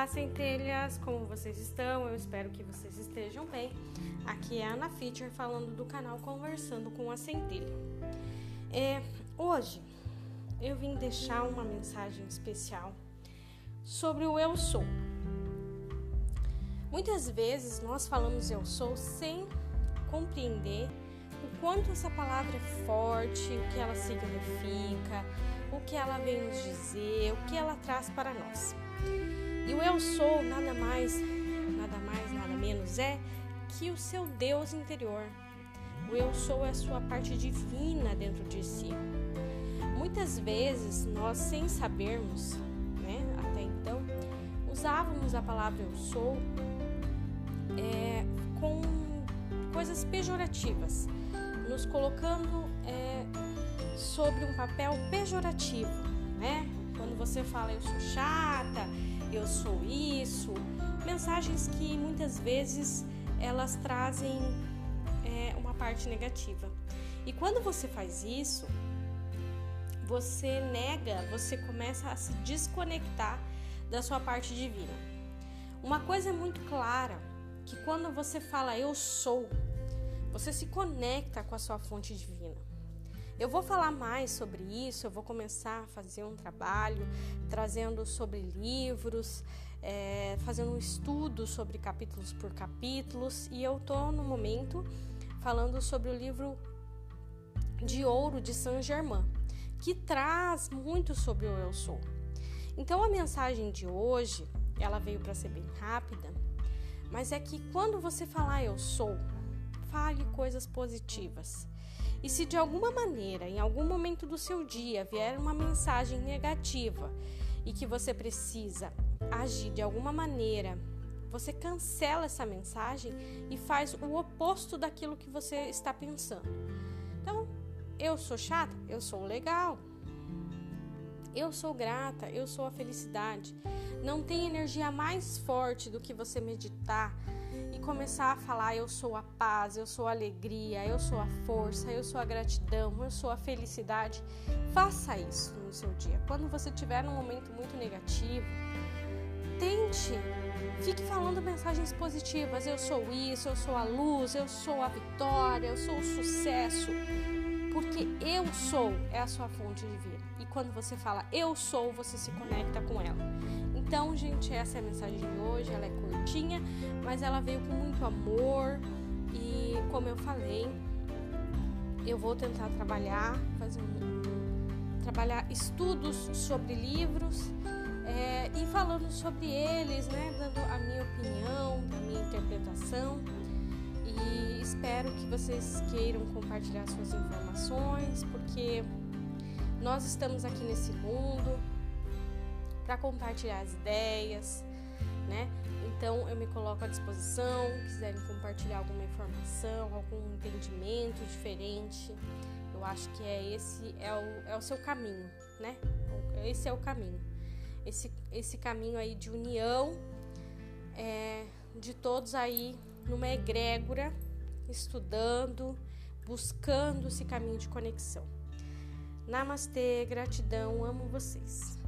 Olá, centelhas, como vocês estão? Eu espero que vocês estejam bem. Aqui é a Ana Feature falando do canal Conversando com a Centelha. É, hoje eu vim deixar uma mensagem especial sobre o eu sou. Muitas vezes nós falamos eu sou sem compreender o quanto essa palavra é forte, o que ela significa, o que ela vem nos dizer, o que ela traz para nós. Eu sou nada mais, nada mais, nada menos é que o seu Deus interior. O eu sou é a sua parte divina dentro de si. Muitas vezes nós, sem sabermos, né, até então, usávamos a palavra eu sou é, com coisas pejorativas, nos colocando é, sobre um papel pejorativo, né? Quando você fala eu sou chata, eu sou isso, mensagens que muitas vezes elas trazem é, uma parte negativa. E quando você faz isso, você nega, você começa a se desconectar da sua parte divina. Uma coisa é muito clara, que quando você fala eu sou, você se conecta com a sua fonte divina. Eu vou falar mais sobre isso, eu vou começar a fazer um trabalho trazendo sobre livros, é, fazendo um estudo sobre capítulos por capítulos, e eu tô no momento falando sobre o livro de ouro de Saint Germain, que traz muito sobre o eu sou. Então a mensagem de hoje, ela veio para ser bem rápida, mas é que quando você falar eu sou, fale coisas positivas. E se de alguma maneira, em algum momento do seu dia, vier uma mensagem negativa e que você precisa agir de alguma maneira, você cancela essa mensagem e faz o oposto daquilo que você está pensando. Então, eu sou chata? Eu sou legal. Eu sou grata, eu sou a felicidade. Não tem energia mais forte do que você meditar e começar a falar: eu sou a paz, eu sou a alegria, eu sou a força, eu sou a gratidão, eu sou a felicidade. Faça isso no seu dia. Quando você tiver num momento muito negativo, tente, fique falando mensagens positivas. Eu sou isso, eu sou a luz, eu sou a vitória, eu sou o sucesso. Porque eu sou é a sua fonte de vida. E quando você fala eu sou, você se conecta com ela. Então, gente, essa é a mensagem de hoje. Ela é curtinha, mas ela veio com muito amor. E como eu falei, eu vou tentar trabalhar, fazer um, trabalhar estudos sobre livros é, e falando sobre eles, né, dando a minha opinião, a minha interpretação. Espero que vocês queiram compartilhar suas informações, porque nós estamos aqui nesse mundo para compartilhar as ideias, né? Então eu me coloco à disposição, quiserem compartilhar alguma informação, algum entendimento diferente, eu acho que é esse é o, é o seu caminho, né? Esse é o caminho, esse, esse caminho aí de união é, de todos aí numa egrégora, estudando, buscando esse caminho de conexão. Namastê, gratidão, amo vocês.